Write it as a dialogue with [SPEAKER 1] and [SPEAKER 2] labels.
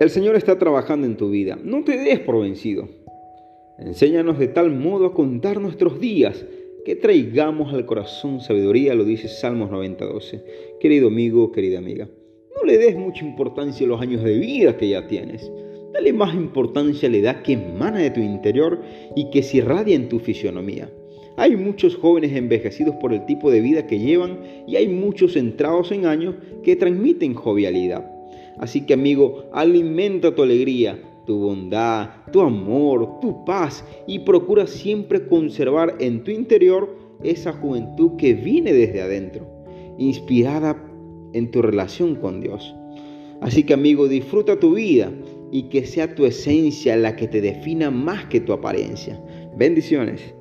[SPEAKER 1] El Señor está trabajando en tu vida. No te des por vencido. Enséñanos de tal modo a contar nuestros días que traigamos al corazón sabiduría, lo dice Salmos 90:12. Querido amigo, querida amiga, no le des mucha importancia a los años de vida que ya tienes. Dale más importancia a la edad que emana de tu interior y que se irradia en tu fisionomía. Hay muchos jóvenes envejecidos por el tipo de vida que llevan y hay muchos centrados en años que transmiten jovialidad. Así que amigo, alimenta tu alegría, tu bondad, tu amor, tu paz y procura siempre conservar en tu interior esa juventud que viene desde adentro, inspirada en tu relación con Dios. Así que amigo, disfruta tu vida y que sea tu esencia la que te defina más que tu apariencia. Bendiciones.